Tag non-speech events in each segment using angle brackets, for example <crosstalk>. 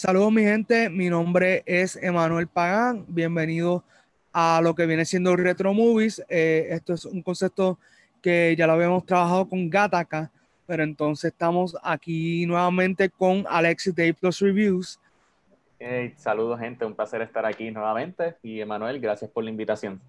Saludos mi gente, mi nombre es Emanuel Pagán, bienvenido a lo que viene siendo Retro Movies. Eh, esto es un concepto que ya lo habíamos trabajado con Gataka, pero entonces estamos aquí nuevamente con Alexis de Plus Reviews. Hey, saludos gente, un placer estar aquí nuevamente y Emanuel, gracias por la invitación.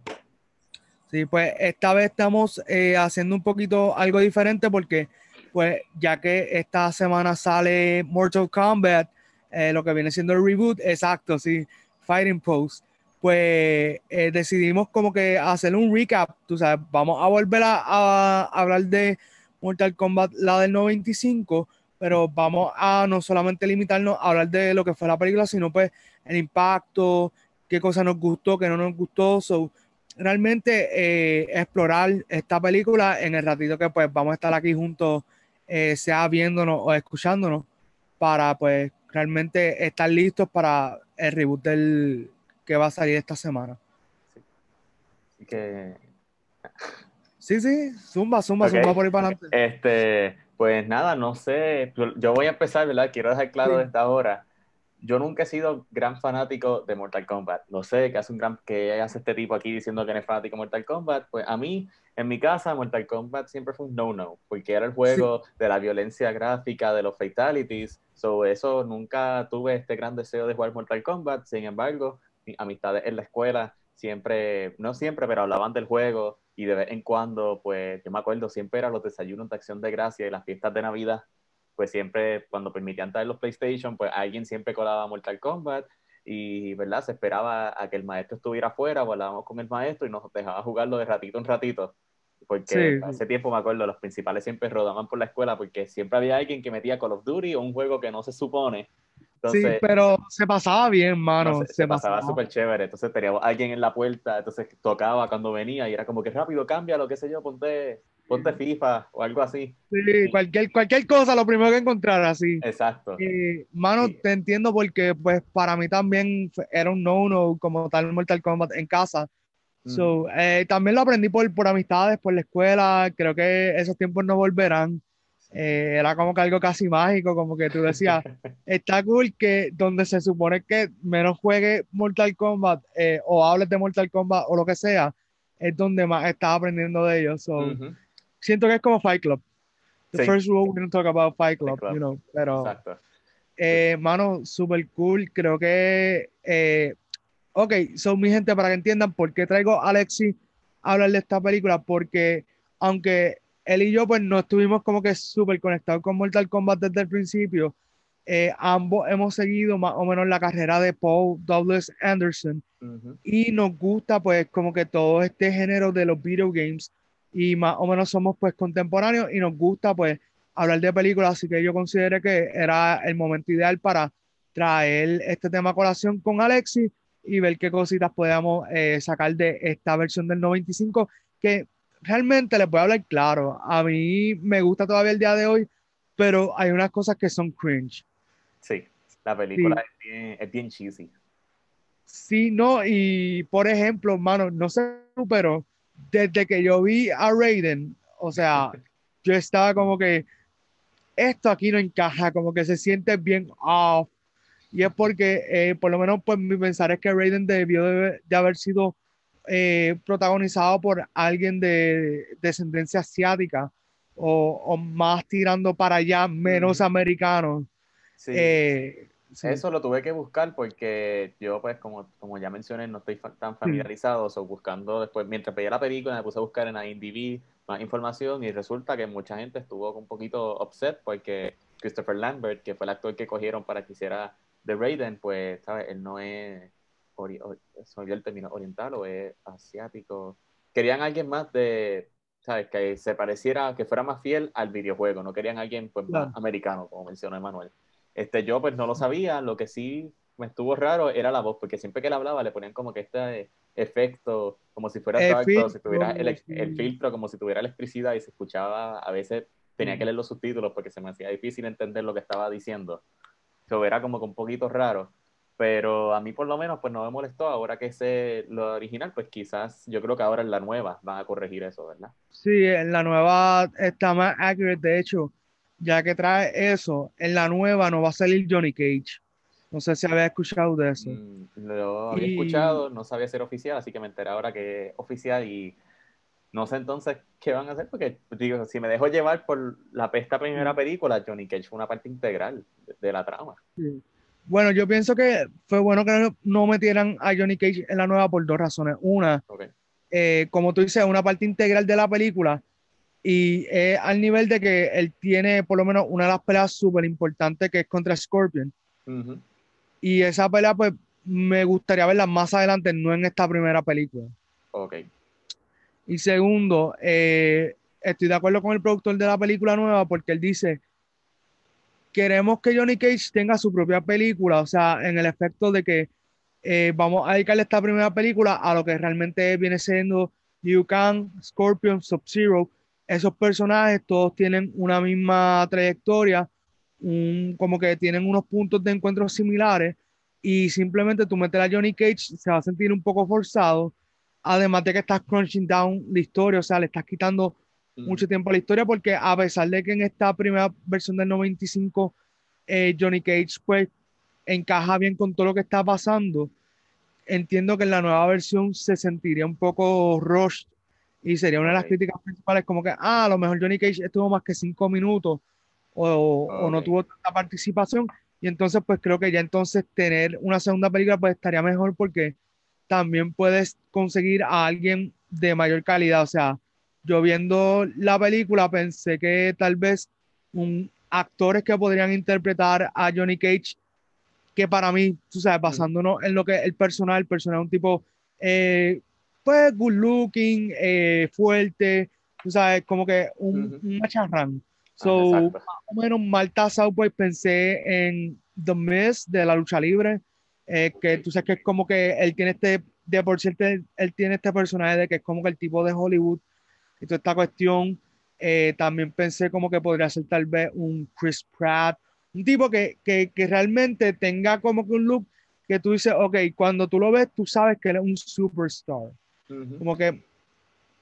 Sí, pues esta vez estamos eh, haciendo un poquito algo diferente porque pues ya que esta semana sale Mortal Kombat, eh, lo que viene siendo el reboot, exacto, sí, Fighting Post, pues eh, decidimos como que hacer un recap, tú sabes, vamos a volver a, hablar de Mortal Kombat, la del 95, pero vamos a no solamente limitarnos a hablar de lo que fue la película, sino pues el impacto, qué cosa nos gustó, qué no nos gustó, so, realmente eh, explorar esta película en el ratito que pues vamos a estar aquí juntos, sea viéndonos o escuchándonos, para pues realmente estar listos para el reboot del que va a salir esta semana. Sí. que... Sí, sí, zumba, zumba, zumba por ahí para adelante. Este, pues nada, no sé, yo voy a empezar, ¿verdad? Quiero dejar claro desde ahora, yo nunca he sido gran fanático de Mortal Kombat. Lo sé que hace un gran que hace este tipo aquí diciendo que no es fanático de Mortal Kombat. Pues a mí, en mi casa, Mortal Kombat siempre fue un no-no, porque era el juego de la violencia gráfica, de los fatalities. So, eso nunca tuve este gran deseo de jugar Mortal Kombat. Sin embargo, mis amistades en la escuela siempre, no siempre, pero hablaban del juego y de vez en cuando, pues yo me acuerdo, siempre eran los desayunos de acción de gracia y las fiestas de Navidad pues siempre cuando permitían traer los PlayStation, pues alguien siempre colaba Mortal Kombat y, ¿verdad? Se esperaba a que el maestro estuviera afuera, hablábamos con el maestro y nos dejaba jugarlo de ratito en ratito. Porque hace tiempo me acuerdo, los principales siempre rodaban por la escuela porque siempre había alguien que metía Call of Duty o un juego que no se supone. sí, pero se pasaba bien, mano. se, pasaba súper chévere. Entonces teníamos alguien en la puerta, entonces tocaba cuando venía y era como que rápido, cambia lo que sé yo, ponte ponte FIFA o algo así. Sí, cualquier, cualquier cosa, lo primero que encontrar así. Exacto. mano, te entiendo porque pues para mí también era un no-no como tal Mortal Kombat en casa. So, eh, también lo aprendí por, por amistades, por la escuela, creo que esos tiempos no volverán. Eh, era como que algo casi mágico, como que tú decías, <laughs> está cool que donde se supone que menos juegue Mortal Kombat eh, o hables de Mortal Kombat o lo que sea, es donde más estás aprendiendo de ellos. So, siento que es como Fight Club. The first rule, we don't talk about Fight Club, you know, pero... Exacto. Eh, mano, super cool. Creo que... Eh, ok, son mi gente, para que entiendan por qué traigo a Alexi a hablar de esta película, porque aunque él y yo pues no estuvimos como que súper conectados con Mortal Kombat desde el principio, eh, ambos hemos seguido más o menos la carrera de Paul Douglas Anderson y nos gusta pues como que todo este género de los video games y más o menos somos pues contemporáneos y nos gusta pues hablar de películas, así que yo consideré que era el momento ideal para traer este tema a colación con Alexis y ver qué cositas podíamos eh, sacar de esta versión del 95 que realmente les voy a hablar claro, a mí me gusta todavía el día de hoy, pero hay unas cosas que son cringe. Sí, la película Es, bien, es bien cheesy. Sí, no, y por ejemplo, mano, no sé, pero desde que yo vi a Raiden, o sea, yo estaba como que esto aquí no encaja, como que se siente bien off. Y es porque, eh, por lo menos, pues mi pensar es que Raiden debió de, haber sido eh, protagonizado por alguien de descendencia asiática o, más tirando para allá, menos americano. Sí. Eh, eso lo tuve que buscar porque yo, pues, como, como ya mencioné, no estoy tan familiarizado, o buscando después, mientras veía la película, me puse a buscar en IMDb más información y resulta que mucha gente estuvo un poquito upset porque Christopher Lambert, que fue el actor que cogieron para que hiciera The Raiden, pues, ¿sabes? Él no es, se el término oriental o es asiático. Querían alguien más de, ¿sabes? Que se pareciera, que fuera más fiel al videojuego, no querían alguien, pues, más americano, como mencionó Emanuel. Este, yo pues no lo sabía, lo que sí me estuvo raro era la voz, porque siempre que él hablaba le ponían como que este efecto, como si fuera el, si tuviera el, el, filtro, como si tuviera electricidad y se escuchaba, a veces tenía que leer los subtítulos porque se me hacía difícil entender lo que estaba diciendo. Eso era como que un poquito raro, pero a mí por lo menos pues no me molestó, ahora que sé lo original, pues quizás yo creo que ahora en la nueva van a corregir eso, ¿verdad? Sí, en la nueva está más accurate, de hecho ya que trae eso, en la nueva no va a salir Johnny Cage. No sé si había escuchado de eso. Mm, lo había escuchado, no sabía ser oficial, así que me enteré ahora que es oficial y no sé entonces qué van a hacer, porque digo, si me dejo llevar por la pesta primera mm. película, Johnny Cage fue una parte integral de, la trama. Bueno, yo pienso que fue bueno que no metieran a Johnny Cage en la nueva por dos razones. Una, eh, como tú dices, una parte integral de la película y es al nivel de que él tiene por lo menos una de las peleas súper importantes que es contra Scorpion. Y esa pelea, pues, me gustaría verla más adelante, no en esta primera película. Ok. Y segundo, eh, estoy de acuerdo con el productor de la película nueva porque él dice, queremos que Johnny Cage tenga su propia película, o sea, en el efecto de que eh, vamos a dedicarle esta primera película a lo que realmente viene siendo Liu Kang, Scorpion, Sub-Zero. Esos personajes todos tienen una misma trayectoria, como que tienen unos puntos de encuentro similares y simplemente tú meter a Johnny Cage se va a sentir un poco forzado, además de que estás crunching down la historia, o sea, le estás quitando mucho tiempo a la historia porque a pesar de que en esta primera versión del 95 eh, Johnny Cage pues encaja bien con todo lo que está pasando, entiendo que en la nueva versión se sentiría un poco rushed y sería una de las críticas principales como que, ah, a lo mejor Johnny Cage estuvo más que cinco minutos o, o no tuvo tanta participación y entonces pues creo que ya entonces tener una segunda película pues estaría mejor porque también puedes conseguir a alguien de mayor calidad, o sea, yo viendo la película pensé que tal vez un, actores que podrían interpretar a Johnny Cage, que para mí, tú sabes, mm. basándonos en lo que el personal, el personal es un tipo, eh, pues, good looking, eh, fuerte, tú sabes, como que un, macharrán. So, ah, más o menos mal tasado, pues pensé en The Miz de la lucha libre, eh, que tú sabes que es como que él tiene este, de por cierto, él tiene este personaje de que es como que el tipo de Hollywood y toda esta cuestión. Eh, también pensé como que podría ser tal vez un Chris Pratt, un tipo que, que, que, realmente tenga como que un look que tú dices, ok, cuando tú lo ves, tú sabes que él es un superstar. Como que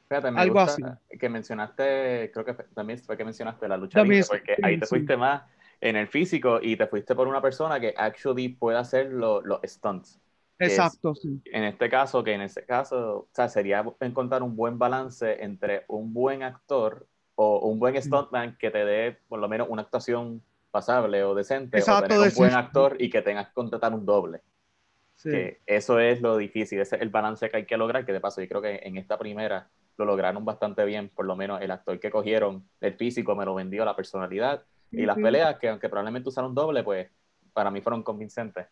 algo así. Que mencionaste, creo que también fue que mencionaste la lucha libre, porque ahí te fuiste más en el físico y te fuiste por una persona que actually puede hacer los stunts. Exacto, sí. En este caso, que en ese caso, o sea, sería encontrar un buen balance entre un buen actor o un buen stuntman que te dé por lo menos una actuación pasable o decente, Exacto, o tener un buen actor y que tengas que contratar un doble. Sí. Que eso es lo difícil, ese es el balance que hay que lograr, que de paso yo creo que en esta primera lo lograron bastante bien, por lo menos el actor que cogieron, el físico me lo vendió, la personalidad y las peleas, que aunque probablemente usaron doble, pues para mí fueron convincentes.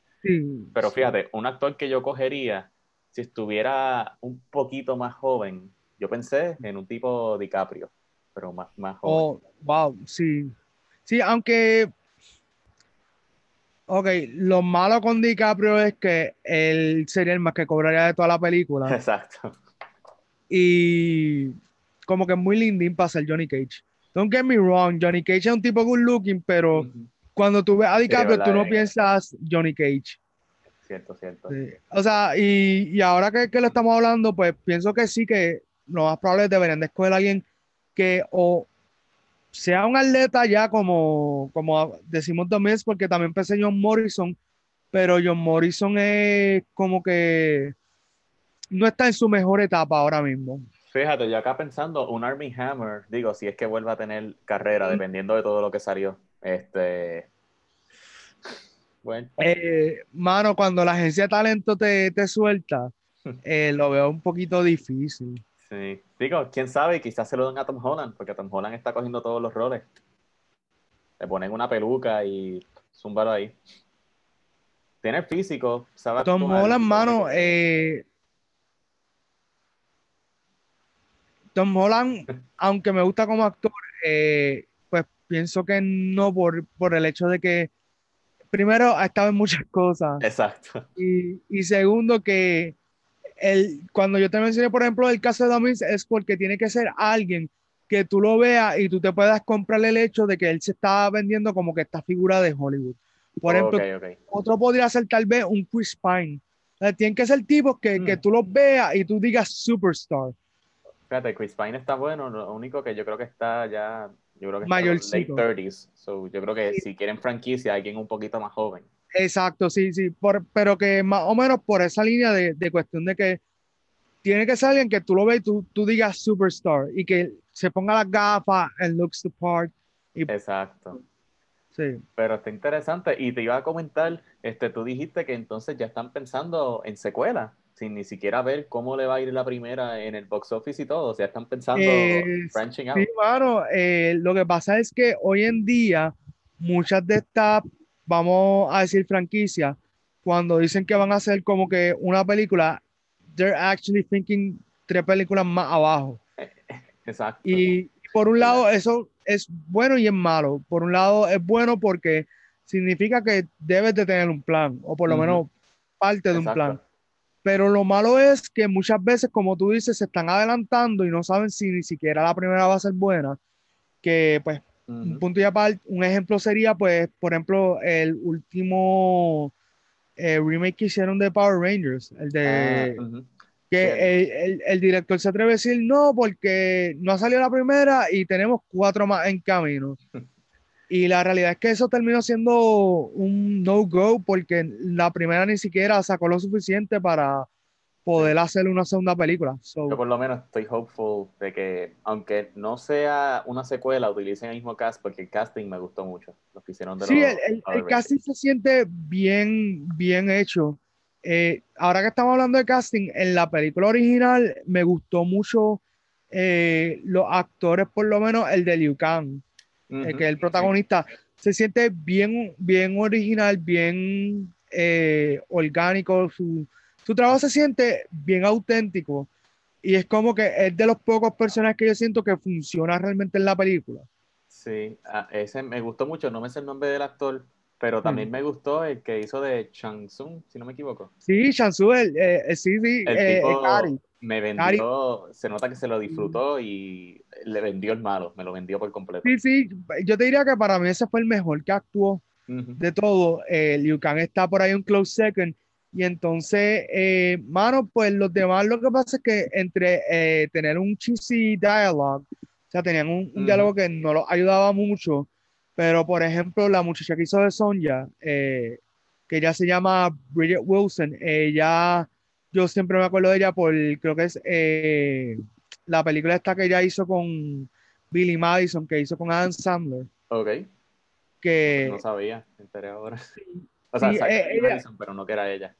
Pero fíjate, un actor que yo cogería, si estuviera un poquito más joven, yo pensé en un tipo DiCaprio, pero más, más joven. Oh, wow, sí. Sí, aunque. Ok, lo malo con DiCaprio es que él sería el más que cobraría de toda la película. <laughs> Exacto. Y como que es muy lindín para ser Johnny Cage. Don't get me wrong, Johnny Cage es un tipo good looking, pero cuando tú ves a DiCaprio, tú no piensas Johnny Cage. Cierto, cierto. O sea, y, y ahora que, que, lo estamos hablando, pues pienso que sí, que lo más probable es deberían de escoger a alguien que o sea un atleta ya como, como decimos mes porque también pensé John Morrison, pero John Morrison es como que no está en su mejor etapa ahora mismo. Fíjate, yo acá pensando, un Army Hammer, digo, si es que vuelva a tener carrera, dependiendo de todo lo que salió. Este. Bueno. Eh, mano, cuando la agencia de talento te, suelta, <laughs> eh, lo veo un poquito difícil. Sí. Digo, quién sabe, quizás se lo den a Tom Holland, porque Tom Holland está cogiendo todos los roles. Le ponen una peluca y zúmbalo ahí. Tiene el físico, ¿sabes? Tom Holland, mano, eh, Tom Holland, <laughs> aunque me gusta como actor, eh, pues pienso que no por, por el hecho de que, primero, ha estado en muchas cosas. Exacto. Y, y segundo, que el, cuando yo te mencioné, por ejemplo, el caso de Domis, es porque tiene que ser alguien que tú lo veas y tú te puedas comprar el hecho de que él se está vendiendo como que esta figura de Hollywood. Por ejemplo, otro podría ser tal vez un Chris Pine. tienen que ser tipos que, que mm. tú los veas y tú digas superstar. Fíjate, Chris Pine está bueno, lo único que yo creo que está ya, yo creo que está en late 30s. So, yo creo que si quieren franquicia, hay quien un poquito más joven. Exacto, sí, sí, por, pero que más o menos por esa línea de, de, cuestión de que tiene que ser alguien que tú lo ves y tú, tú digas superstar y que se ponga las gafas and looks the part. Y, Exacto. Sí. Pero está interesante. Y te iba a comentar, este, tú dijiste que entonces ya están pensando en secuela, sin ni siquiera ver cómo le va a ir la primera en el box office y todo. O sea, están pensando eh, branching out. Sí, claro. Eh, lo que pasa es que hoy en día muchas de estas, vamos a decir franquicias, cuando dicen que van a hacer como que una película, they're actually thinking tres películas más abajo. Exacto. Y por un lado, eso es bueno y es malo. Por un lado, es bueno porque significa que debes de tener un plan, o por lo menos parte de un plan. Pero lo malo es que muchas veces, como tú dices, se están adelantando y no saben si ni siquiera la primera va a ser buena. Que, pues, un punto y aparte, un ejemplo sería, pues, por ejemplo, el último eh, remake que hicieron de Power Rangers, el de... Ah, que el, director se atreve a decir no porque no ha salido la primera y tenemos cuatro más en camino. <laughs> Y la realidad es que eso terminó siendo un no-go porque la primera ni siquiera sacó lo suficiente para poder hacer una segunda película. Yo por lo menos estoy hopeful de que, aunque no sea una secuela, utilicen el mismo cast porque el casting me gustó mucho. Lo que hicieron de Sí, el, el casting se siente bien, bien hecho. Eh, ahora que estamos hablando de casting, en la película original me gustó mucho eh, los actores, por lo menos el de Liu Kang, eh, que es el protagonista. Se siente bien, bien original, bien orgánico. Su, su trabajo se siente bien auténtico. Y es como que es de los pocos personajes que yo siento que funciona realmente en la película. Sí, ah, ese me gustó mucho, no me sé el nombre del actor, pero también me gustó el que hizo de Chang Tsung, si no me equivoco. Sí, Chang Tsung, el, eh, sí, sí, el eh, tipo me vendió, se nota que se lo disfrutó y le vendió el malo, me lo vendió por completo. Sí, sí, yo te diría que para mí ese fue el mejor que actuó de todo. Eh, Liu Kang está por ahí un close second. Y entonces, eh, mano, pues los demás lo que pasa es que entre tener un cheesy dialogue, o sea, tenían un, un diálogo que no los ayudaba mucho, pero, por ejemplo, la muchacha que hizo de Sonja, eh, que ella se llama Bridget Wilson, ella, yo siempre me acuerdo de ella por, creo que es eh, la película esta que ella hizo con Billy Madison, que hizo con Adam Sandler. Ok. Que, no sabía, me enteré ahora. O sea, eh, Madison, pero no que era ella.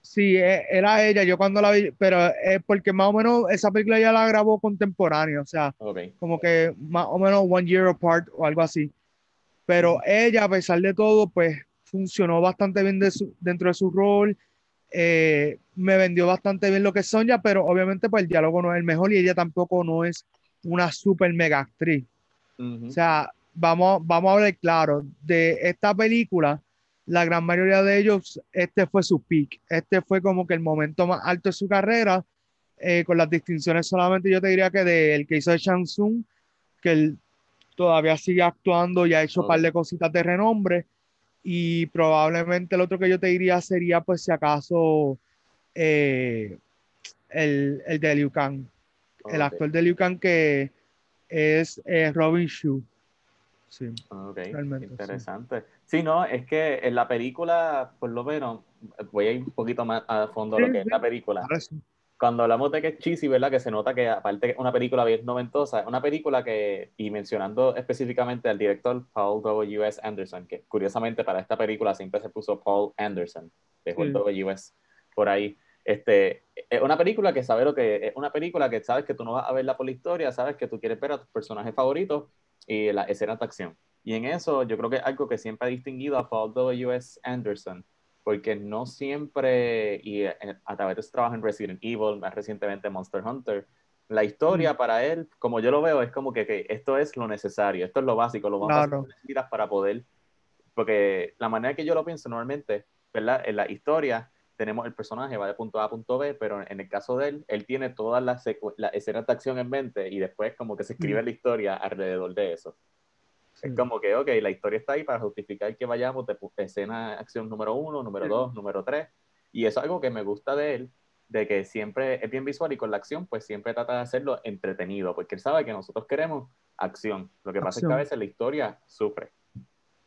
Sí, era ella, yo cuando la vi, pero es porque más o menos esa película ya la grabó contemporánea, o sea, como que más o menos one year apart o algo así. Pero ella, a pesar de todo, pues funcionó bastante bien dentro de su rol. Eh, me vendió bastante bien lo que es Sonja, pero obviamente pues el diálogo no es el mejor y ella tampoco no es una super mega actriz. O sea, vamos, vamos a hablar claro, de esta película, la gran mayoría de ellos, este fue su peak, este fue como que el momento más alto de su carrera, eh, con las distinciones solamente yo te diría que del que hizo de Shang Tsung, que el todavía sigue actuando y ha hecho un par de cositas de renombre. Y probablemente el otro que yo te diría sería, pues, si acaso, eh, el, el, de Liu Kang. El actor de Liu Kang que es eh, Robin Shu. Sí, interesante. Sí. no, es que en la película, por lo menos, voy a ir un poquito más a fondo de lo que es la película cuando hablamos de que es cheesy, ¿verdad? Que se nota que aparte una película bien noventosa, una película que, y mencionando específicamente al director Paul W.S. Anderson, que curiosamente para esta película siempre se puso Paul Anderson, dejó el W.S. por ahí. Este, es una película que sabe lo que es una película que sabes que tú no vas a verla por la historia, sabes que tú quieres ver a tus personajes favoritos y la escena de acción. Y en eso yo creo que es algo que siempre ha distinguido a Paul W.S. Anderson porque no siempre, y eh, a través de su trabajo en Resident Evil, más recientemente Monster Hunter, la historia para él, como yo lo veo, es como que, esto es lo necesario, esto es lo básico, lo básico que necesitas para poder, porque la manera que yo lo pienso normalmente, ¿verdad? En la historia tenemos el personaje, va de punto A a punto B, pero en el caso de él, él tiene todas las la escenas de acción en mente y después como que se escribe la historia alrededor de eso. Es como que, ok, la historia está ahí para justificar que vayamos de escena acción número uno, número dos, número tres. Y eso es algo que me gusta de él, de que siempre es bien visual y con la acción, pues siempre trata de hacerlo entretenido, porque él sabe que nosotros queremos acción. Lo que pasa es que a veces la historia sufre.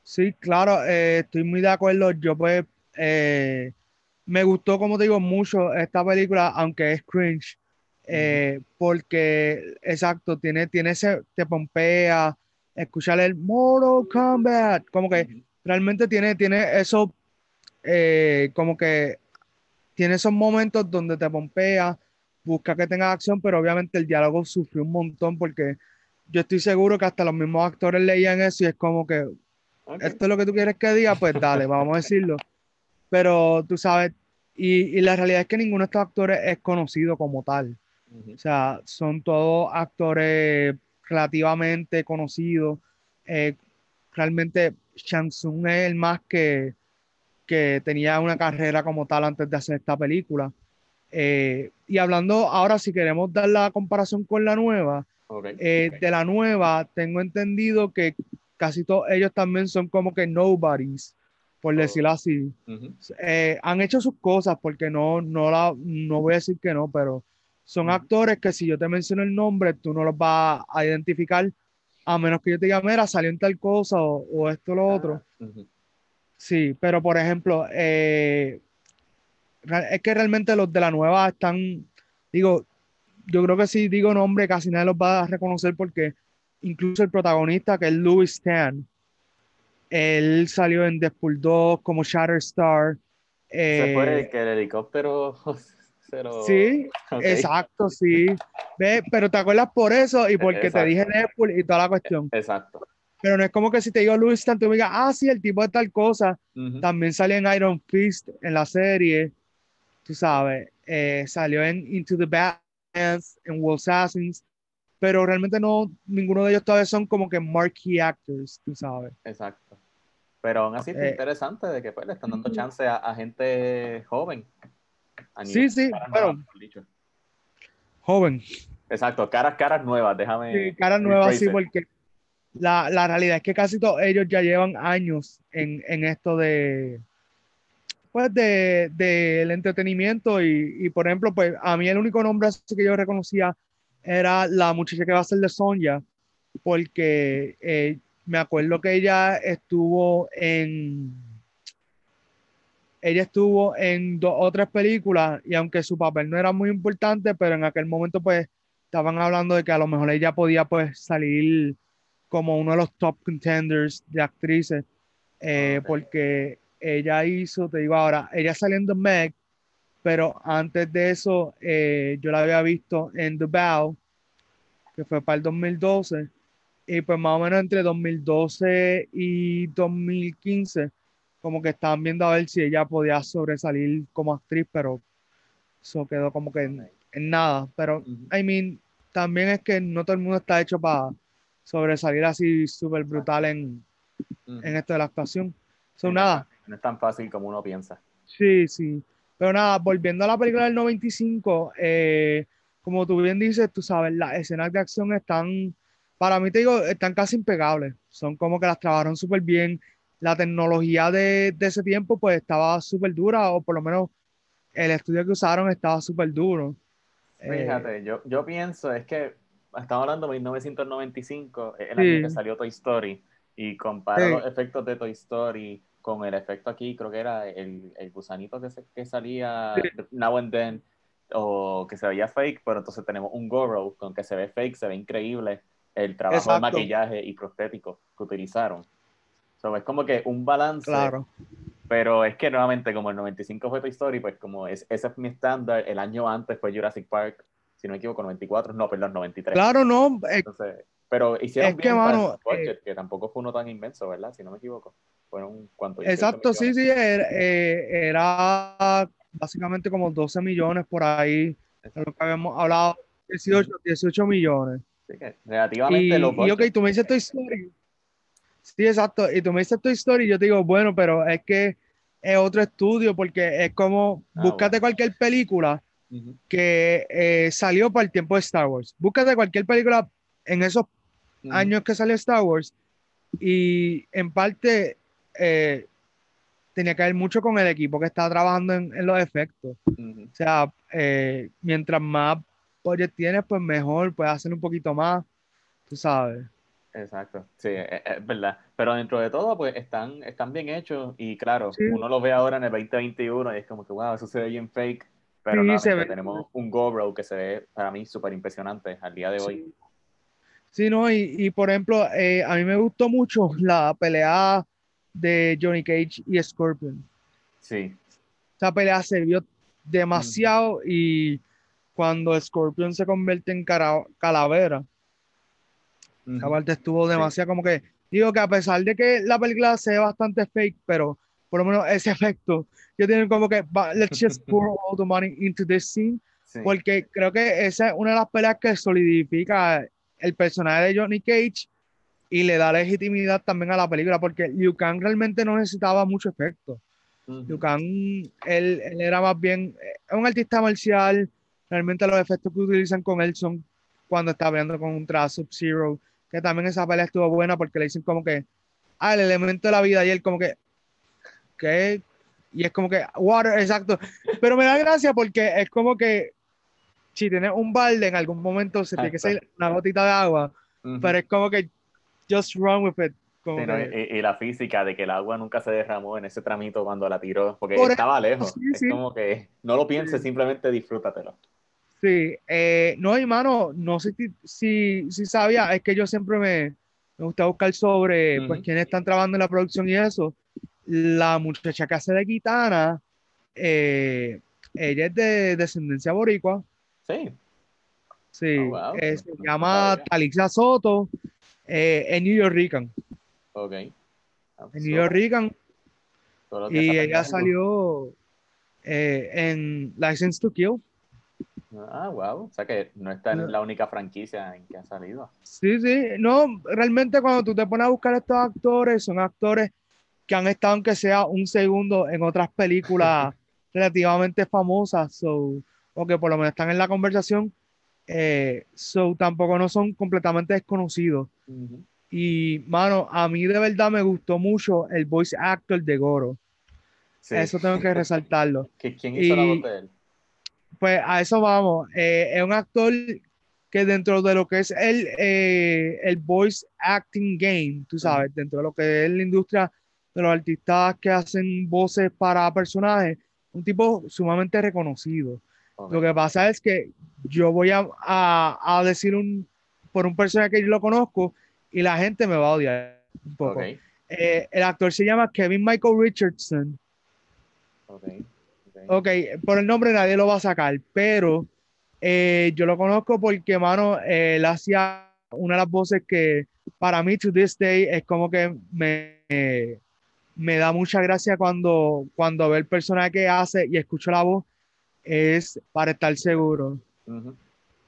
Sí, claro, eh, estoy muy de acuerdo. Yo pues eh, me gustó, como te digo, mucho esta película, aunque es cringe, eh, porque, exacto, tiene, tiene ese, te pompea, escuchar el Mortal Kombat, como que realmente tiene, tiene eso, como que tiene esos momentos donde te pompea, busca que tenga acción, pero obviamente el diálogo sufrió un montón porque yo estoy seguro que hasta los mismos actores leían eso y es como que esto es lo que tú quieres que diga, pues dale, vamos a decirlo. Pero tú sabes, y, y, la realidad es que ninguno de estos actores es conocido como tal. O sea, son todos actores relativamente conocidos. Eh, realmente Shang Tsung es el más que, que tenía una carrera como tal antes de hacer esta película. Eh, y hablando ahora, si queremos dar la comparación con la nueva, eh, de la nueva, tengo entendido que casi todos ellos también son como que nobodies, por oh. decirlo así. Eh, han hecho sus cosas, porque no, no, la, no voy a decir que no, pero son actores que si yo te menciono el nombre, tú no los vas a identificar, a menos que yo te diga, mira, salió en tal cosa o, esto o lo otro. Ah, sí, pero por ejemplo, eh, es que realmente los de la nueva están, digo, yo creo que si digo nombre, casi nadie los va a reconocer porque incluso el protagonista, que es Louis Stan, él salió en Deadpool 2 como Shatterstar. Se fue eh, que el helicóptero. <laughs> Sí, exacto, sí. Ve, pero te acuerdas por eso y porque te dije Deadpool y toda la cuestión. Exacto. Pero no es como que si te digo Louis Stan, tú me digas, ah, sí, el tipo de tal cosa. También salió en Iron Fist en la serie. Tú sabes, eh, salió en Into the Bad en World Assassins, pero realmente no, ninguno de ellos todavía son como que marquee actors, tú sabes. Exacto. Pero aún así es eh, interesante de que pues, le están dando chance a, gente joven. sí, sí, pero... Joven. Exacto, caras, caras nuevas, déjame. Sí, caras nuevas, sí, porque la, la, realidad es que casi todos ellos ya llevan años en, en esto de, pues del de, entretenimiento y, y, por ejemplo, pues a mí el único nombre que yo reconocía era la muchacha que va a ser de Sonja, porque eh, me acuerdo que ella estuvo en ella estuvo en dos otras películas y aunque su papel no era muy importante, pero en aquel momento pues estaban hablando de que a lo mejor ella podía pues salir como uno de los top contenders de actrices, eh, porque ella hizo, te digo ahora, ella saliendo en Meg, pero antes de eso eh, yo la había visto en The Bow, que fue para el 2012, y pues más o menos entre 2012 y 2015, como que estaban viendo a ver si ella podía sobresalir como actriz, pero eso quedó como que en, nada. Pero, I mean, también es que no todo el mundo está hecho para sobresalir así súper brutal en, en esto de la actuación. Son nada, no es tan fácil como uno piensa. Sí, sí. Pero nada, volviendo a la película del 95, eh, como tú bien dices, tú sabes, las escenas de acción están, para mí te digo, están casi impecables. Son como que las trabajaron súper bien. La tecnología de, de, ese tiempo pues estaba súper dura, o por lo menos el estudio que usaron estaba súper duro. Fíjate, eh, yo, yo pienso, es que estamos hablando de 1995, el año que salió Toy Story, y comparo los efectos de Toy Story con el efecto aquí, creo que era el, el gusanito que, que salía now and then, o que se veía fake, pero entonces tenemos un Goro con que se ve fake, se ve increíble el trabajo de maquillaje y prostético que utilizaron. So, es como que un balance. Claro. Pero es que nuevamente, como el 95 fue Toy Story, pues como es, ese es mi estándar, el año antes fue Jurassic Park, si no me equivoco, 94, no, perdón, 93. Claro, no. Eh, entonces, pero hicieron bien que, eh, que tampoco fue uno tan inmenso, ¿verdad? Si no me equivoco. Fueron cuánto. Exacto, sí, sí, eh, era, básicamente como 12 millones por ahí, es lo que habíamos hablado, 18, 18 millones. Que relativamente y, y ok, tú me dices Toy Story. Sí, exacto, y tú me dices Toy Story, y yo te digo, bueno, pero es que es otro estudio, porque es como, ah, búscate cualquier película que salió para el tiempo de Star Wars. Búscate cualquier película en esos años que salió Star Wars y en parte eh, tenía que ver mucho con el equipo que estaba trabajando en, los efectos. O sea, eh, mientras más budget tienes, pues mejor, puedes hacer un poquito más, tú sabes. Exacto, sí, e, e, es, verdad. Pero dentro de todo, pues están, están bien hechos y claro, uno los ve ahora en el 2021 y es como que, wow, eso se ve bien fake. Pero sí, tenemos un GoPro que se ve para mí súper impresionante al día de hoy. Sí, no, y, y por ejemplo, eh, a mí me gustó mucho la pelea de Johnny Cage y Scorpion. Sí. Esa pelea sirvió demasiado y cuando Scorpion se convierte en calavera, esa parte estuvo demasiado como que, digo que a pesar de que la película se ve bastante fake, pero por lo menos ese <laughs> efecto, yo tengo como que, let's just <laughs> pour all the money into this scene, porque creo que esa es una de las peleas que solidifica el personaje de Johnny Cage y le da legitimidad también a la película, porque Liu Kang realmente no necesitaba mucho efecto. Liu Kang, él, él, era más bien, es un artista marcial, realmente los efectos que utilizan con él son cuando está hablando con un Sub-Zero, que también esa pelea estuvo buena porque le dicen como que, ah, el elemento de la vida, y él como que, ¿qué? Y es como que, water, exacto. Pero me da gracia porque es como que, si tienes un balde, en algún momento se tiene que salir una gotita de agua, pero es como que, just run with it. y, la física de que el agua nunca se derramó en ese tramito cuando la tiró, porque estaba lejos. es como que no lo pienses, simplemente disfrútatelo. Sí, eh, no, hermano, no sé si, si, sabía, es que yo siempre me, me gusta buscar sobre pues quiénes están trabajando en la producción y eso. La muchacha que hace de Gitana, eh, ella es de descendencia boricua. Sí. Sí, oh, eh, se llama Talisa Soto, en New York Rican. Ok. En New York Rican. Y ella salió en License to Kill. Ah, wow. O sea que no está en la única franquicia en que ha salido. Sí, sí. No, realmente cuando tú te pones a buscar estos actores, son actores que han estado, aunque sea un segundo, en otras películas <laughs> relativamente famosas, o que por lo menos están en la conversación, eh, so, tampoco no son completamente desconocidos. Y, mano, a mí de verdad me gustó mucho el voice actor de Goro. Eso tengo que resaltarlo. <laughs> ¿Quién hizo la voz de él? Pues a eso vamos. Eh, es un actor que dentro de lo que es el, eh, el voice acting game, tú sabes, dentro de lo que es la industria de los artistas que hacen voces para personajes, un tipo sumamente reconocido. Lo que pasa es que yo voy a, a, decir un, por un personaje que yo lo conozco y la gente me va a odiar un poco. Eh, el actor se llama Kevin Michael Richardson. Okay. Ok, por el nombre nadie lo va a sacar, pero eh, yo lo conozco porque, mano, él hacía una de las voces que para mí, to this day, es como que me, me da mucha gracia cuando, cuando ve el personaje que hace y escucho la voz, es para estar seguro.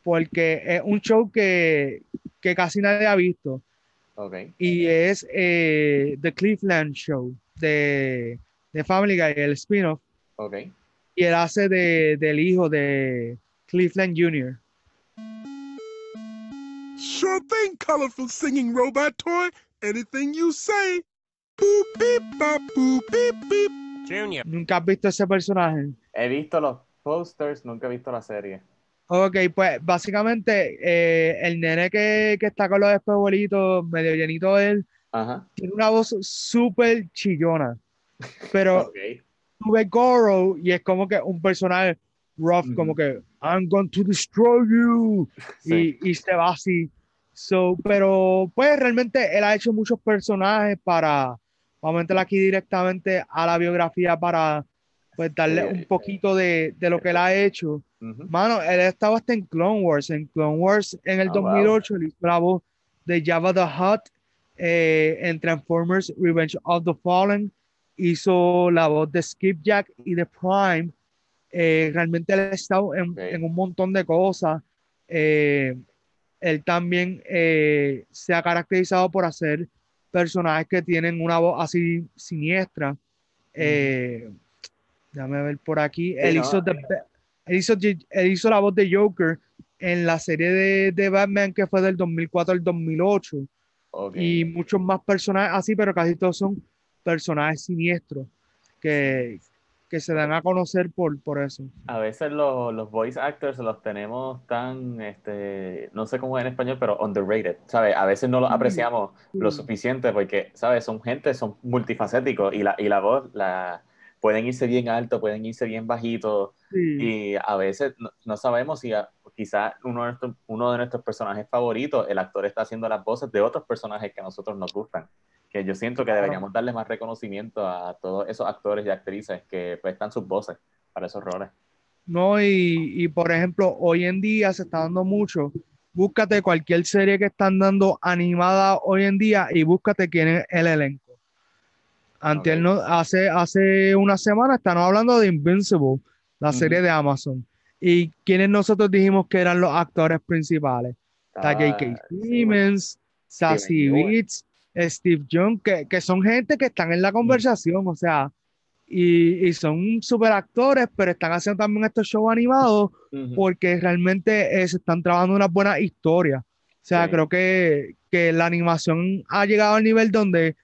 Porque es un show que, que, casi nadie ha visto. Okay. Y es eh, The Cleveland Show de, de Family Guy, el spin-off. Okay y él hace de, del hijo de Cleveland Jr. Sure thing, colorful singing robot toy. Anything you say. Boop, beep, bop, boop, beep, beep. Junior. ¿Nunca has visto ese personaje? He visto los posters, nunca he visto la serie. Ok, pues básicamente eh, el nene que, que, está con los espejuelitos, medio llenito de él, tiene una voz súper chillona. Pero okay ves Goro y es como que un personaje rough, como que I'm going to destroy you y, y, se va así. So, pero pues realmente él ha hecho muchos personajes para, vamos a aquí directamente a la biografía para pues darle un poquito de, de, lo que él ha hecho. Mano, él estaba hasta en Clone Wars. En Clone Wars en el 2008 él hizo la voz de Java the Hutt eh, en Transformers Revenge of the Fallen hizo la voz de Skipjack y de Prime. Eh, realmente él ha estado en, un montón de cosas. Eh, él también eh, se ha caracterizado por hacer personajes que tienen una voz así siniestra. Déjame ver por aquí. él, hizo él, hizo la voz de Joker en la serie de, de Batman que fue del 2004 al 2008. Y muchos más personajes así, pero casi todos son personajes siniestros que, que se dan a conocer por, por eso. A veces los, los voice actors los tenemos tan, este, no sé cómo es en español, pero underrated, ¿sabes? A veces no los apreciamos lo suficiente porque, ¿sabes? Son gente, son multifacéticos y la, y la voz, la, pueden irse bien alto, pueden irse bien bajito y a veces no, sabemos si quizás uno de, nuestros, uno de nuestros personajes favoritos, el actor está haciendo las voces de otros personajes que a nosotros nos gustan que yo siento que deberíamos darle más reconocimiento a todos esos actores y actrices que prestan sus voces para esos roles. No, y, por ejemplo, hoy en día se está dando mucho. Búscate cualquier serie que están dando animada hoy en día y búscate quién es el elenco. Ante no, hace, hace una semana están hablando de Invincible, la serie de Amazon. ¿Y quiénes nosotros dijimos que eran los actores principales? Está J.K. Simmons, Sassy Beats, Steve Young, que, que, son gente que están en la conversación, o sea, y, y son super actores, pero están haciendo también estos shows animados porque realmente eh, se están trabajando una buena historia. O sea, creo que, que, la animación ha llegado al nivel donde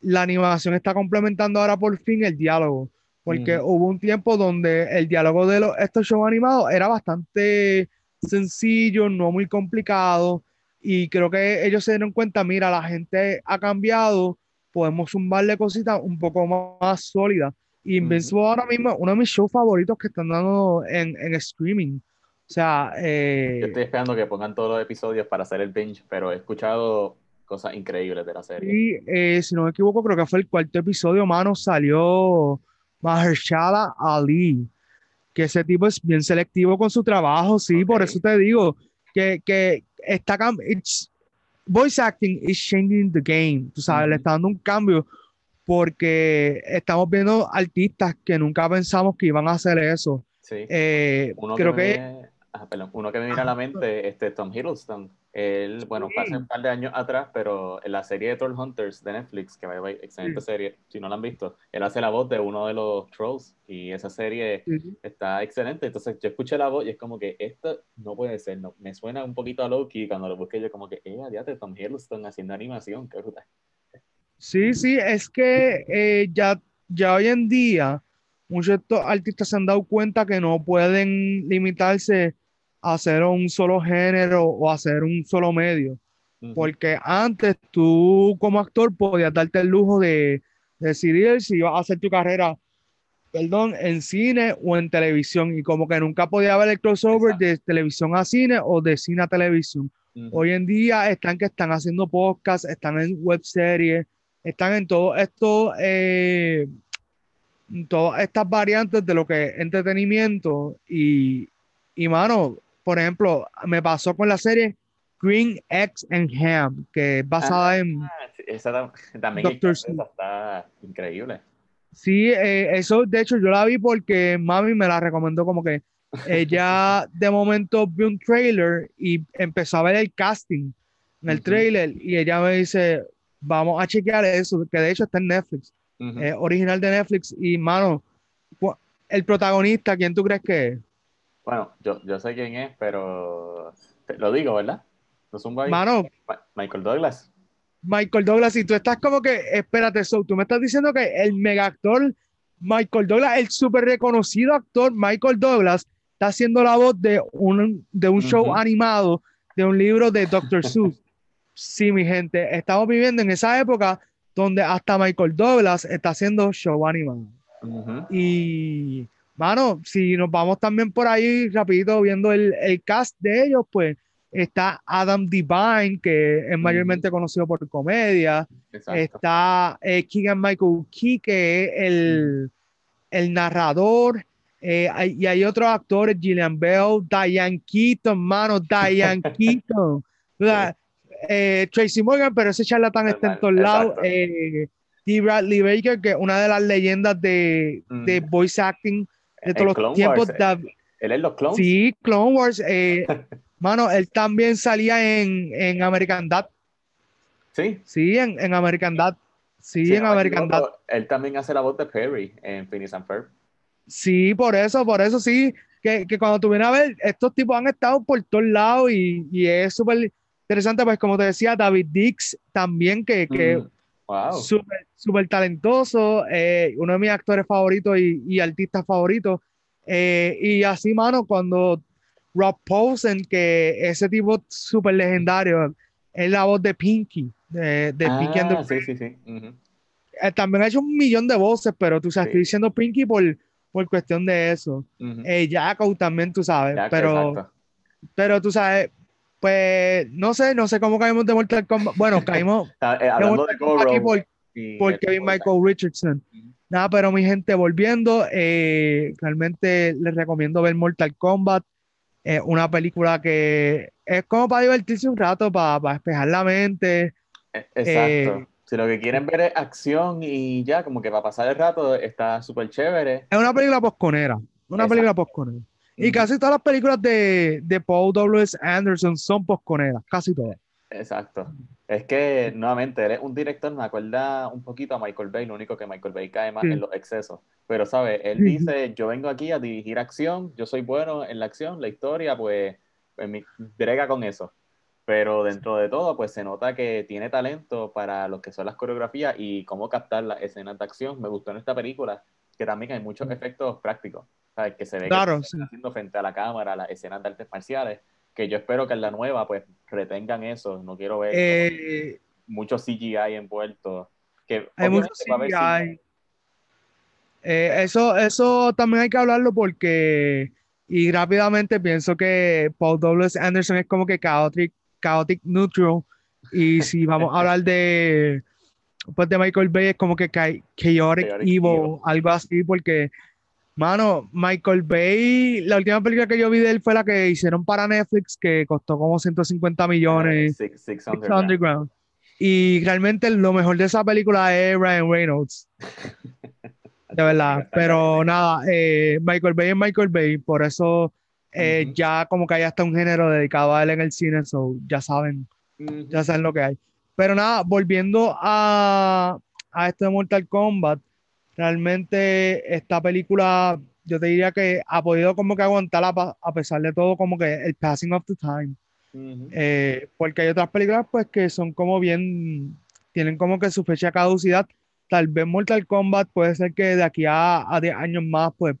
la animación está complementando ahora por fin el diálogo, porque hubo un tiempo donde el diálogo de los, estos shows animados era bastante sencillo, no muy complicado, y creo que ellos se dieron cuenta, mira, la gente ha cambiado, podemos zumbarle cositas un poco más, sólidas. Y Invincible ahora mismo uno de mis shows favoritos que están dando en, en streaming. O sea, eh, yo estoy esperando que pongan todos los episodios para hacer el binge, pero he escuchado cosas increíbles de la serie. Y eh, si no me equivoco, creo que fue el cuarto episodio, mano, salió Mahershala Ali, que ese tipo es bien selectivo con su trabajo, sí, por eso te digo que, que está it's, voice acting is changing the game, tú sabes, le está dando un cambio porque estamos viendo artistas que nunca pensamos que iban a hacer eso. Sí. Eh, creo que, uno que me viene a la mente, este Tom Hiddleston. Él, bueno, hace un par de años atrás, pero en la serie de Troll Hunters de Netflix, que va excelente serie, si no la han visto, él hace la voz de uno de los trolls y esa serie está excelente. Entonces yo escuché la voz y es como que esto no puede ser, no, me suena un poquito a Loki cuando lo busqué yo como que, eh, adiante, Tom Hiddleston haciendo animación, qué brutal. Sí, sí, es que eh, ya, ya hoy en día muchos artistas se han dado cuenta que no pueden limitarse hacer un solo género o hacer un solo medio. Porque antes tú como actor podías darte el lujo de, decidir si ibas a hacer tu carrera, perdón, en cine o en televisión. Y como que nunca podía haber el crossover de televisión a cine o de cine a televisión. Hoy en día están que están haciendo podcasts, están en web series, están en todo esto, eh, todas estas variantes de lo que es entretenimiento. Y, y mano, por ejemplo, me pasó con la serie Green Eggs and Ham, que es basada ah, en. Esa también está increíble. Sí, eh, eso de hecho yo la vi porque mami me la recomendó como que ella <laughs> de momento vio un trailer y empezó a ver el casting en el trailer y ella me dice, vamos a chequear eso, que de hecho está en Netflix, es original de Netflix y mano, el protagonista, ¿quién tú crees que es? Bueno, yo, yo sé quién es, pero lo digo, ¿verdad? ¿No es un Mano, Michael Douglas. Michael Douglas, y tú estás como que, espérate, so, tú me estás diciendo que el mega actor Michael Douglas, el súper reconocido actor Michael Douglas, está haciendo la voz de un, de un show animado, de un libro de Dr. Seuss. sí, mi gente, estamos viviendo en esa época donde hasta Michael Douglas está haciendo show animado. Y mano, si nos vamos también por ahí rapidito viendo el, el cast de ellos, pues está Adam Devine, que es mayormente conocido por comedia, está eh, Keegan Michael Key, que es el, el narrador, eh, y hay otros actores, Gillian Bell, Diane Keaton, mano, Diane <laughs> Keaton, eh, Tracy Morgan, pero ese charlatán está en todos lados. Eh, T. Bradley Baker, que es una de las leyendas de, de voice acting de todos los tiempos. él es los clones. Sí, Clone Wars. Eh, <laughs> mano, él también salía en, en American Dad. Sí. Sí, en, en American Dad. Sí, en American Dad. Él también hace la voz de Perry en Phineas and Ferb. Sí, por eso, por eso sí. Que, que, cuando tú vienes a ver, estos tipos han estado por todos lados y, y es súper interesante, pues como te decía, David Dix también, que, que Wow. Súper talentoso, eh, uno de mis actores favoritos y, y artistas favoritos. Eh, y así, mano, cuando Rob Posen, que ese tipo súper legendario, es la voz de Pinky, de, de Pinky and the ah, Sí, sí, sí. Eh, también ha hecho un millón de voces, pero tú sabes, estoy diciendo Pinky por, por cuestión de eso. Uh también, tú sabes, pero, pero tú sabes, pues no sé, no sé cómo caímos de Mortal Kombat. Bueno, <laughs> caímos eh, hablando de, aquí por, por Kevin Michael Richardson. Nada, pero mi gente, volviendo, eh, realmente les recomiendo ver Mortal Kombat. Es una película que es como para divertirse un rato, para, para despejar la mente. E, exacto. Eh, si lo que quieren ver es acción y ya, como que para pasar el rato, está súper chévere. Es una película posconera. Una película posconera. Y casi todas las películas de, de Paul W.S. Anderson son posconeras, casi todas. Exacto. Es que, nuevamente, eres un director, me acuerda un poquito a Michael Bay, lo único que Michael Bay cae más en los excesos. Pero, ¿sabes? Él dice, yo vengo aquí a dirigir acción, yo soy bueno en la acción, la historia, pues, pues mi, brega con eso. Pero dentro de todo, pues se nota que tiene talento para lo que son las coreografías y cómo captar las escenas de acción. Me gustó en esta película que también hay muchos efectos prácticos, ¿sabes? Que se ve claro, que haciendo frente a la cámara, las escenas de artes marciales que yo espero que en la nueva pues retengan eso. No quiero ver eh, mucho CGI envuelto. Que hay mucho CGI. Eh, eso, eso también hay que hablarlo porque, y rápidamente pienso que Paul Douglas Anderson es como que chaotic, chaotic neutral. Y si vamos a hablar de, pues de Michael Bay, es como que chaotic, chaotic evil, algo así, porque Mano, Michael Bay, la última película que yo vi de él fue la que hicieron para Netflix, que costó como 150 millones. Six, Underground. Y realmente lo mejor de esa película es Ryan Reynolds. <laughs> De verdad. Pero nada, eh, Michael Bay es Michael Bay, por eso eh, ya como que hay hasta un género dedicado a él en el cine, so ya saben, ya saben lo que hay. Pero nada, volviendo a, a esto de Mortal Kombat, realmente esta película, yo te diría que ha podido como que aguantar a, pesar de todo como que el passing of the time. Eh, porque hay otras películas pues que son como bien, tienen como que su fecha de caducidad. Tal vez Mortal Kombat puede ser que de aquí a, a 10 años más pues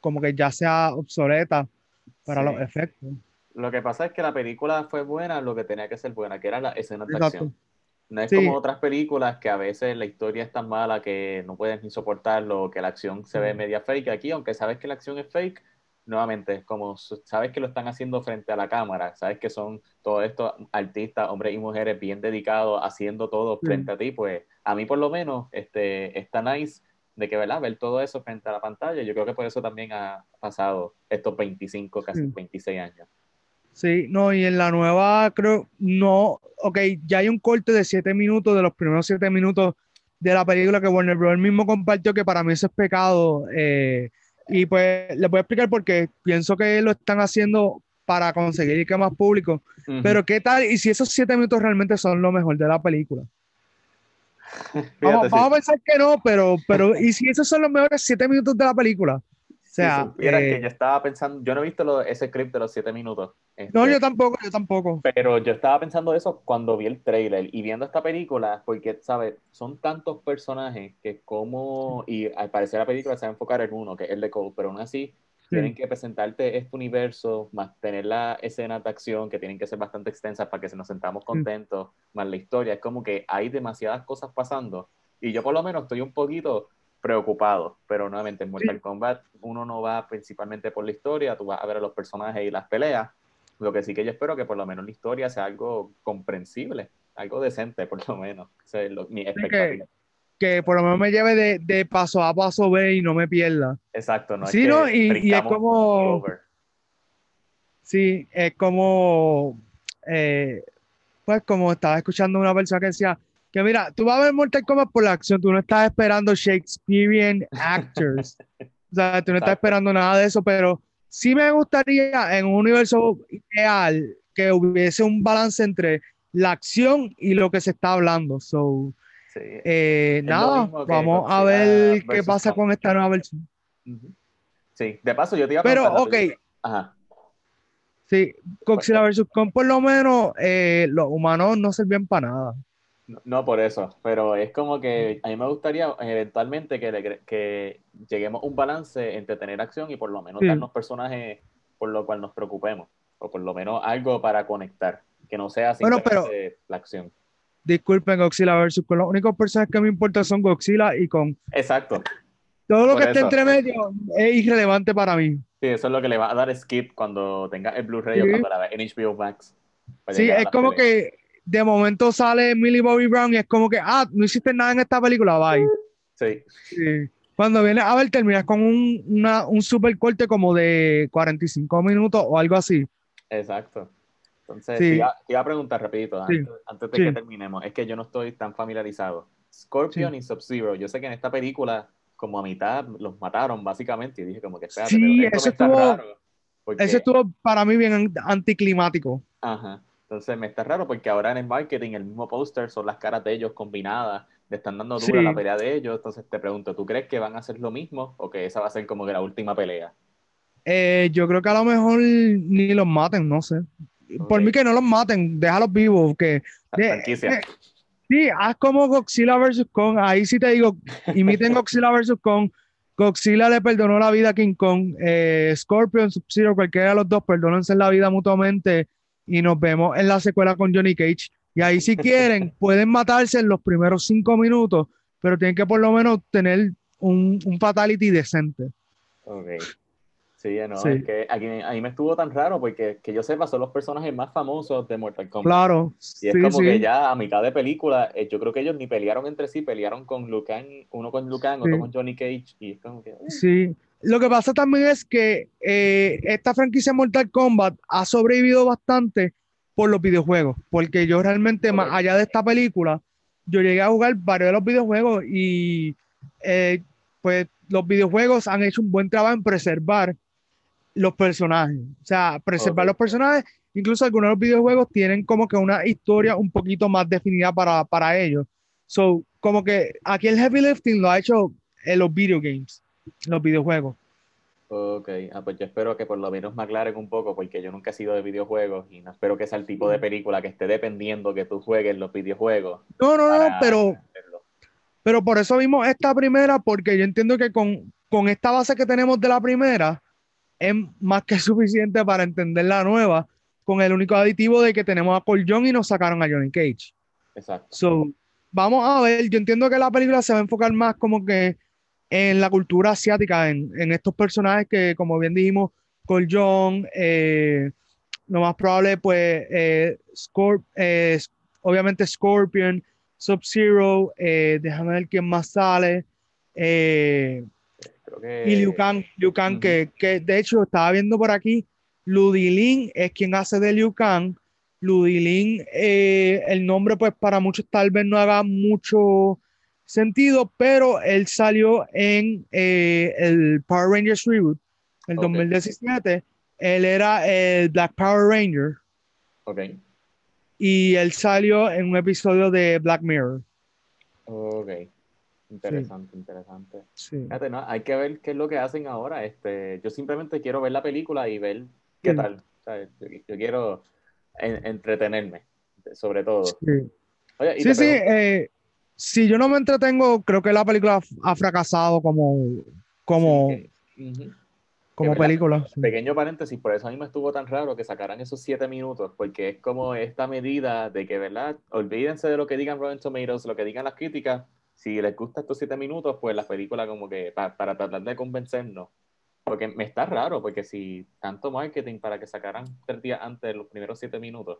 como que ya sea obsoleta para los efectos. Lo que pasa es que la película fue buena, lo que tenía que ser buena, que era la escena de acción. No es como otras películas que a veces la historia es tan mala que no puedes ni soportarlo, que la acción se ve media fake. Aquí, aunque sabes que la acción es fake, nuevamente, como sabes que lo están haciendo frente a la cámara, sabes que son todos estos artistas, hombres y mujeres bien dedicados, haciendo todo frente a ti, pues a mí por lo menos este, está nice de que, ¿verdad? Ver todo eso frente a la pantalla. Yo creo que por eso también ha pasado estos 25, casi 26 años. Sí, no, y en la nueva creo, no, ok, ya hay un corte de siete minutos, de los primeros siete minutos de la película que Warner Bros. mismo compartió que para mí eso es pecado. Eh, y pues les voy a explicar por qué. Pienso que lo están haciendo para conseguir que más público. Pero ¿qué tal? Y si esos siete minutos realmente son lo mejor de la película. <laughs> vamos, a pensar que no, pero, pero ¿y si esos son los mejores siete minutos de la película? Sea, que eh, yo estaba pensando, yo no he visto ese script de los siete minutos. no, yo este, tampoco, yo tampoco. Pero yo estaba pensando eso cuando vi el trailer y viendo esta película, porque, ¿sabes? Son tantos personajes que como, y al parecer la película se va a enfocar en uno, que es el de Cole, pero aún así tienen que presentarte este universo, más tener la escena de acción que tienen que ser bastante extensas para que se nos sentamos contentos, más la historia. Es como que hay demasiadas cosas pasando y yo por lo menos estoy un poquito preocupado, pero nuevamente en Mortal Kombat uno no va principalmente por la historia, tú vas a ver a los personajes y las peleas, lo que sí que yo espero que por lo menos la historia sea algo comprensible, algo decente por lo menos, mi expectativa. Que, por lo menos me lleve de, de, paso a paso B y no me pierda. Exacto, ¿no? Sí, ¿no? Y, y, es como... Sí, es como... Eh, pues como estaba escuchando una persona que decía, que mira, tú vas a ver Mortal Kombat por la acción, tú no estás esperando Shakespearean actors. o sea, tú no estás esperando nada de eso, pero sí me gustaría en un universo ideal que hubiese un balance entre la acción y lo que se está hablando. So, eh, nada, vamos a ver qué pasa con esta nueva versión. Sí, de paso yo te iba a Pero, ok. Ajá. Sí, Godzilla vs. Kong, por lo menos eh, los humanos no servían para nada. No, por eso, pero es como que a mí me gustaría eventualmente que, que lleguemos a un balance entre tener acción y por lo menos darnos personajes por lo cual nos preocupemos, o por lo menos algo para conectar, que no sea simplemente la acción. Disculpen, Godzilla versus con los únicos personajes que me importan son Godzilla y con. Exacto. Todo lo que esté entre medio es irrelevante para mí. Sí, eso es lo que le va a dar skip cuando tenga el Blu-ray o cuando la vea en HBO Max. Sí, es como que de momento sale Millie Bobby Brown y es como que, ah, no hiciste nada en esta película, bye. Sí. sí. Cuando vienes a ver, terminas con un, una, un super corte como de 45 minutos o algo así. Exacto. Entonces, te, iba, a preguntar rapidito, antes, de que terminemos, es que yo no estoy tan familiarizado. Scorpion y Sub-Zero, yo sé que en esta película, como a mitad, los mataron básicamente, y dije como que, espérate, sí, eso estuvo, eso estuvo para mí bien anticlimático. Ajá. Entonces me está raro porque ahora en el marketing el mismo póster son las caras de ellos combinadas, le están dando dura la pelea de ellos. Entonces te pregunto, ¿tú crees que van a hacer lo mismo o que esa va a ser como que la última pelea? Eh, yo creo que a lo mejor ni los maten, no sé. Por mí que no los maten, déjalos vivos. Que, sí, haz como Godzilla vs. Kong. Ahí sí te digo, imiten Godzilla vs. Kong. Godzilla le perdonó la vida a King Kong. Eh, Scorpion, Sub-Zero, cualquiera de los dos, perdónense la vida mutuamente y nos vemos en la secuela con Johnny Cage. Y ahí si quieren, <laughs> pueden matarse en los primeros cinco minutos, pero tienen que por lo menos tener un, un fatality decente. Ok. Sí, no, es que aquí, ahí me estuvo tan raro porque que yo sepa son los personajes más famosos de Mortal Kombat. Claro. Y es como que ya a mitad de película, eh, yo creo que ellos ni pelearon entre sí, pelearon con Lucan, uno con Lucan, otro con Johnny Cage, y es como que... Sí, lo que pasa también es que eh, esta franquicia Mortal Kombat ha sobrevivido bastante por los videojuegos, porque yo realmente, más allá de esta película, yo llegué a jugar varios de los videojuegos y eh, pues los videojuegos han hecho un buen trabajo en preservar los personajes, o sea, preservar los personajes, incluso algunos de los videojuegos tienen como que una historia un poquito más definida para, para ellos. So, como que aquí el heavy lifting lo ha hecho en los video games los videojuegos. Ok, ah, pues yo espero que por lo menos me aclaren un poco, porque yo nunca he sido de videojuegos y no espero que sea el tipo de película que esté dependiendo que tú juegues los videojuegos. No, no, no, pero, pero por eso vimos esta primera, porque yo entiendo que con, con esta base que tenemos de la primera es más que <laughs> suficiente para entender la nueva, con el único aditivo de que tenemos a Paul Young y nos sacaron a Johnny Cage. Exacto. So, vamos a ver, yo entiendo que la película se va a enfocar más como que en la cultura asiática, en, en estos personajes que, como bien dijimos, Cole Young, eh, lo más probable, pues, eh, eh obviamente Scorpion, Sub-Zero, déjame ver quién más sale. Y Liu Kang, Liu Kang que, que, de hecho estaba viendo por aquí, Ludilin es quien hace de Liu Kang. Ludilin, el nombre, pues, para muchos tal vez no haga mucho sentido, pero él salió en eh, el Power Rangers Reboot, el 2017. Él era el Black Power Ranger. Ok. Y él salió en un episodio de Black Mirror. Ok. Interesante, interesante. hay que ver qué es lo que hacen ahora. Este, yo simplemente quiero ver la película y ver qué tal. yo, quiero entretenerme, sobre todo. Sí, sí, sí eh, si yo no me entretengo, creo que la película ha fracasado como, como, como película. Pequeño paréntesis, por eso a mí me estuvo tan raro que sacaran esos siete minutos, porque es como esta medida de que, ¿verdad? Olvídense de lo que digan Rotten Tomatoes, lo que digan las críticas. Si les gusta estos siete minutos, pues la película como que para, para tratar de convencernos. Porque me está raro, porque si tanto marketing para que sacaran tres días antes los primeros siete minutos,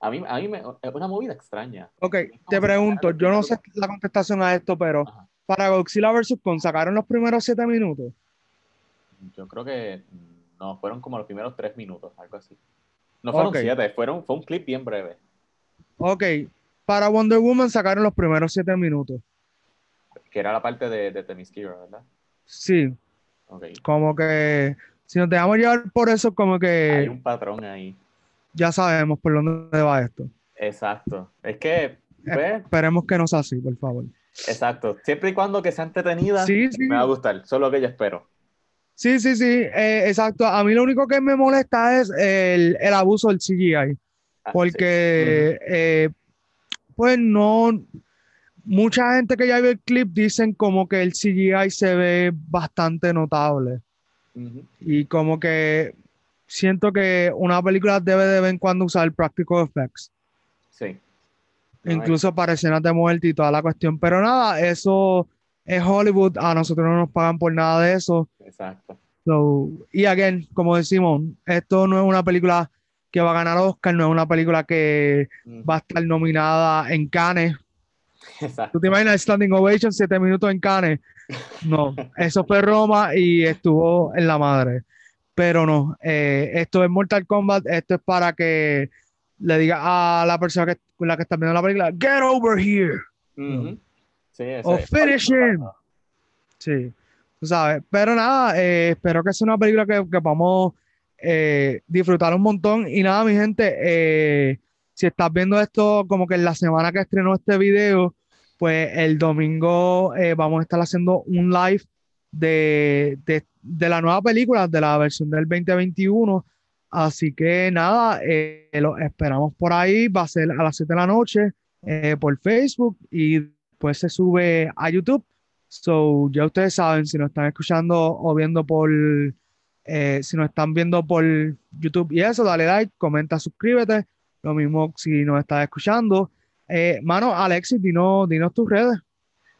a mí, a mí me, es una movida extraña. Ok, te pregunto, yo no sé la contestación a esto, pero para Godzilla vs. Kong, ¿sacaron los primeros siete minutos? Yo creo que no, fueron como los primeros tres minutos, algo así. No fueron siete, fueron, fue un clip bien breve. Ok, para Wonder Woman sacaron los primeros siete minutos. Que era la parte de, de Themyscira, ¿verdad? Sí. Okay. Como que si nos dejamos llevar por eso, como que... Hay un patrón ahí ya sabemos por dónde va esto. Exacto. Es que. Pues, Esperemos que no sea así, por favor. Exacto. Siempre y cuando que sea entretenida, me va a gustar. Solo lo que yo espero. Sí, sí, sí, eh, exacto. A mí lo único que me molesta es el, el abuso del CGI. Ah, porque, eh, pues no, mucha gente que ya vio el clip dicen como que el CGI se ve bastante notable. Y como que siento que una película debe de vez en cuando usar practical effects. Sí. Incluso para escenas de muerte y toda la cuestión. Pero nada, eso es Hollywood. A nosotros no nos pagan por nada de eso. Exacto. y again, como decimos, esto no es una película que va a ganar Oscar, no es una película que va a estar nominada en Cannes. Exacto. ¿Tú te imaginas Standing Ovation, siete minutos en Cannes? No, <laughs> eso fue Roma y estuvo en la madre. Pero no, eh, esto es Mortal Kombat, esto es para que le diga a la persona que, la que está viendo la película, get over here. sí, o finish him. Sí, tú sabes. Pero nada, eh, espero que sea una película que, que podamos eh, disfrutar un montón. Y nada, mi gente, eh, si estás viendo esto como que en la semana que estrenó este video, pues el domingo eh, vamos a estar haciendo un live de, de, la nueva película, de la versión del 2021. Así que nada, lo esperamos por ahí. Va a ser a las 7 de la noche por Facebook y después se sube a YouTube. So, ya ustedes saben, si nos están escuchando o viendo por eh, si nos están viendo por YouTube y eso, dale like, comenta, suscríbete. Lo mismo si nos estás escuchando. Eh, mano, Alexis, dinos, dinos tus redes.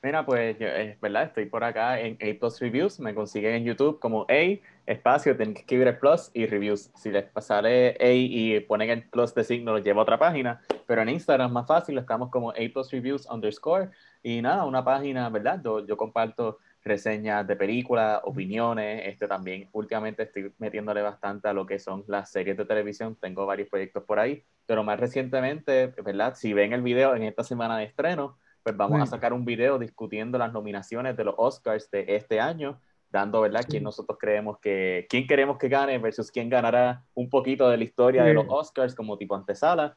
Mira, pues es verdad, estoy por acá en A Plus Reviews, me consiguen en YouTube como A, espacio, tienen que escribir el Plus y Reviews. Si les pasaré A y ponen el Plus de signo, los llevo a otra página, pero en Instagram más fácil, estamos como A Plus Reviews underscore. Y nada, una página, ¿verdad? Yo, yo comparto reseñas de películas, opiniones. Este también últimamente estoy metiéndole bastante a lo que son las series de televisión. Tengo varios proyectos por ahí, pero más recientemente, ¿verdad? Si ven el video en esta semana de estreno, pues vamos a sacar un video discutiendo las nominaciones de los Oscars de este año, dando, ¿verdad? Quién nosotros creemos que, quién queremos que gane versus quién ganará un poquito de la historia de los Oscars como tipo antesala.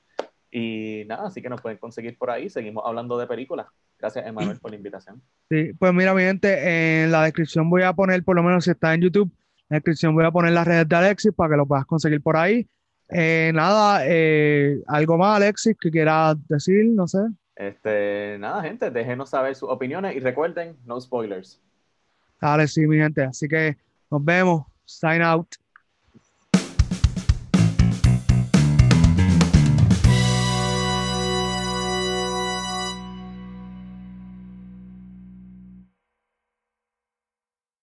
Y nada, así que nos pueden conseguir por ahí. Seguimos hablando de películas. Gracias, Emanuel, por la invitación. Sí, pues mira, mi gente, en la descripción voy a poner, por lo menos si está en YouTube, en la descripción voy a poner las redes de Alexis para que lo puedas conseguir por ahí. Eh, nada, eh, algo más, Alexis, que quieras decir, no sé. Este, nada, gente, déjenos saber sus opiniones y recuerden, no spoilers. Dale, sí, mi gente. Así que nos vemos. Sign out.